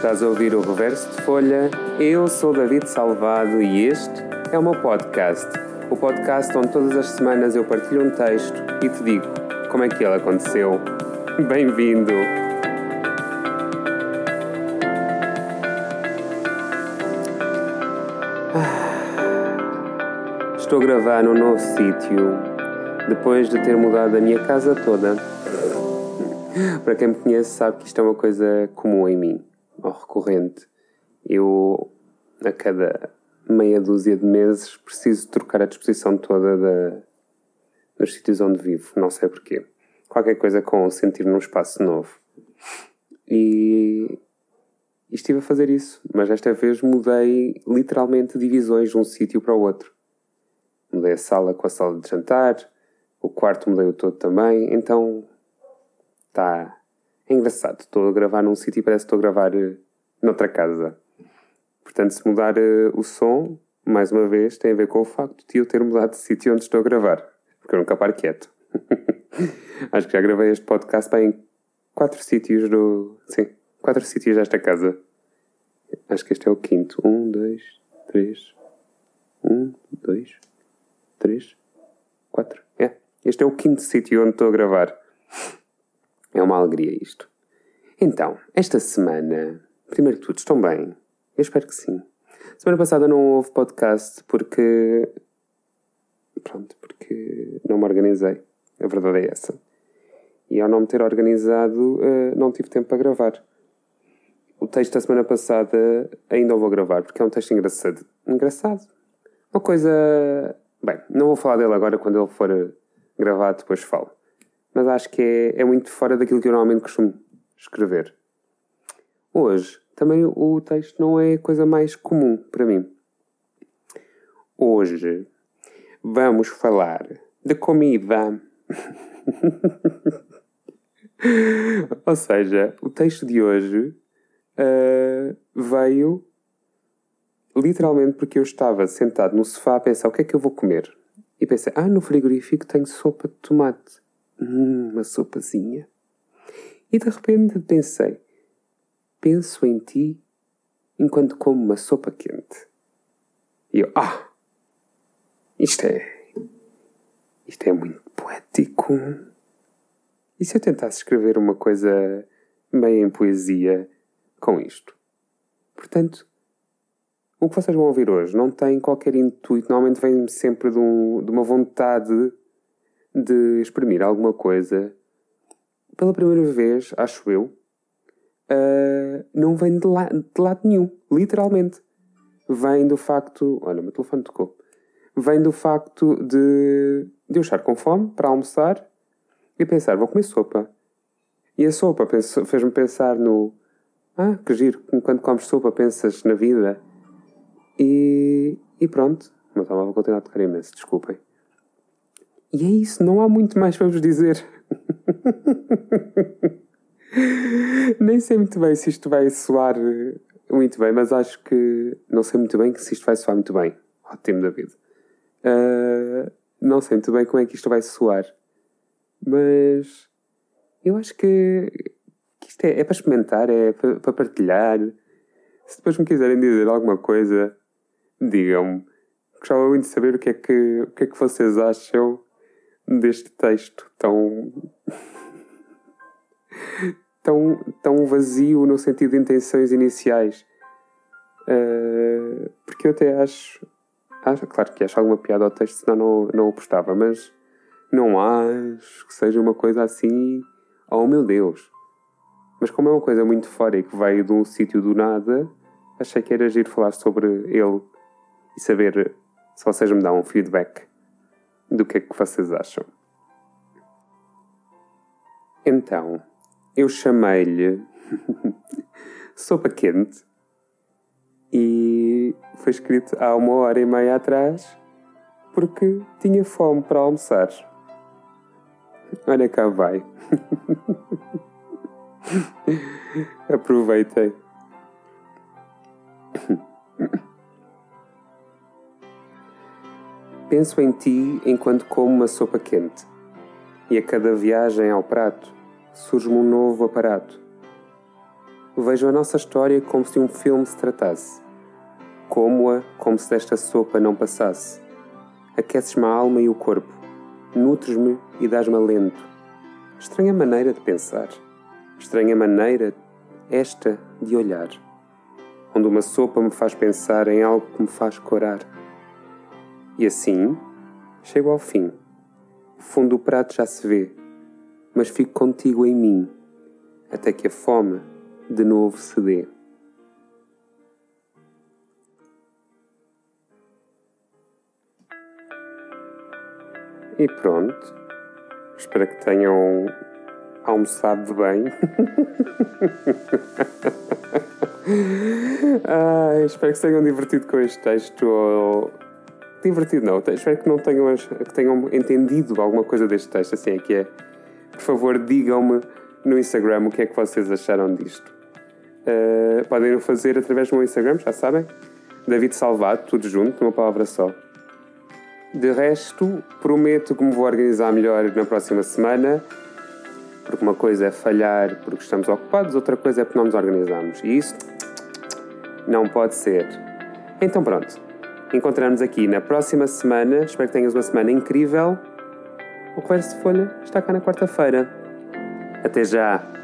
Estás a ouvir o Reverso de Folha? Eu sou David Salvado e este é o meu podcast. O podcast onde todas as semanas eu partilho um texto e te digo como é que ele aconteceu. Bem-vindo! Estou a gravar num novo sítio depois de ter mudado a minha casa toda. Para quem me conhece sabe que isto é uma coisa comum em mim, ou recorrente. Eu, a cada meia dúzia de meses, preciso trocar a disposição toda da, dos sítios onde vivo. Não sei porquê. Qualquer coisa com sentir num espaço novo. E, e estive a fazer isso, mas desta vez mudei literalmente divisões de um sítio para o outro. Mudei a sala com a sala de jantar, o quarto mudei o todo também, então Está é engraçado. Estou a gravar num sítio e parece que estou a gravar uh, noutra casa. Portanto, se mudar uh, o som, mais uma vez, tem a ver com o facto de eu ter mudado de sítio onde estou a gravar. Porque eu nunca paro quieto. Acho que já gravei este podcast bem em quatro sítios do. Sim, quatro sítios desta casa. Acho que este é o quinto. Um, dois, três. Um, dois, três, quatro. É. Este é o quinto sítio onde estou a gravar. É uma alegria isto. Então, esta semana, primeiro de tudo, estão bem? Eu espero que sim. Semana passada não houve podcast porque. Pronto, porque não me organizei. A verdade é essa. E ao não me ter organizado, eh, não tive tempo para gravar. O texto da semana passada ainda vou gravar porque é um texto engraçado. Engraçado. Uma coisa. Bem, não vou falar dele agora, quando ele for gravado, depois falo mas acho que é, é muito fora daquilo que eu normalmente costumo escrever. Hoje, também o texto não é a coisa mais comum para mim. Hoje vamos falar de comida. Ou seja, o texto de hoje uh, veio literalmente porque eu estava sentado no sofá a pensar o que é que eu vou comer. E pensei, ah, no frigorífico tenho sopa de tomate. Hum, uma sopazinha. E de repente pensei: penso em ti enquanto como uma sopa quente. E eu, ah, isto é. Isto é muito poético. E se eu tentasse escrever uma coisa meio em poesia com isto? Portanto, o que vocês vão ouvir hoje não tem qualquer intuito, normalmente vem sempre de, um, de uma vontade de exprimir alguma coisa, pela primeira vez, acho eu, uh, não vem de, la de lado nenhum, literalmente. Vem do facto. Olha, o meu telefone tocou. Vem do facto de, de eu estar com fome para almoçar e pensar, vou comer sopa. E a sopa fez-me pensar no. Ah, que giro, quando comes sopa pensas na vida. E, e pronto. O meu telemóvel continua a tocar imenso, desculpem. E é isso, não há muito mais para vos dizer. Nem sei muito bem se isto vai soar muito bem, mas acho que não sei muito bem se isto vai soar muito bem. Ótimo, David. Uh, não sei muito bem como é que isto vai soar, mas eu acho que, que isto é, é, para experimentar, é para, para partilhar. Se depois me quiserem dizer alguma coisa, digam-me. Gostava muito de saber o que é que, o que, é que vocês acham deste texto tão. tão, tão vazio no sentido de intenções iniciais. Uh, porque eu até acho, acho. Claro que acho alguma piada ao texto, senão não, não o postava, mas não acho que seja uma coisa assim. Oh meu Deus! Mas como é uma coisa muito fora e que veio de um sítio do nada, achei que era agir falar sobre ele e saber se vocês me dão um feedback do que é que vocês acham. Então, eu chamei-lhe Sopa Quente e foi escrito há uma hora e meia atrás porque tinha fome para almoçar. Olha cá vai. Aproveitei. Penso em ti enquanto como uma sopa quente, e a cada viagem ao prato surge-me um novo aparato. vejo a nossa história como se um filme se tratasse. Como-a como se desta sopa não passasse. Aqueces-me a alma e o corpo, nutres-me e dás-me alento. Estranha maneira de pensar. Estranha maneira esta de olhar. Onde uma sopa me faz pensar em algo que me faz corar. E assim, chego ao fim. O fundo do prato já se vê, mas fico contigo em mim, até que a fome de novo se dê. E pronto. Espero que tenham almoçado bem. ah, espero que se tenham divertido com este texto. Ou... Divertido não, espero que não tenham, que tenham entendido alguma coisa deste texto. Assim é que é. Por favor, digam-me no Instagram o que é que vocês acharam disto. Uh, podem o fazer através do meu Instagram, já sabem. David Salvado, tudo junto, numa palavra só. De resto, prometo que me vou organizar melhor na próxima semana, porque uma coisa é falhar porque estamos ocupados, outra coisa é porque não nos organizamos. E isso não pode ser. Então pronto, encontramos aqui na próxima semana. Espero que tenhas uma semana incrível. O Reverso de Folha está cá na quarta-feira. Até já!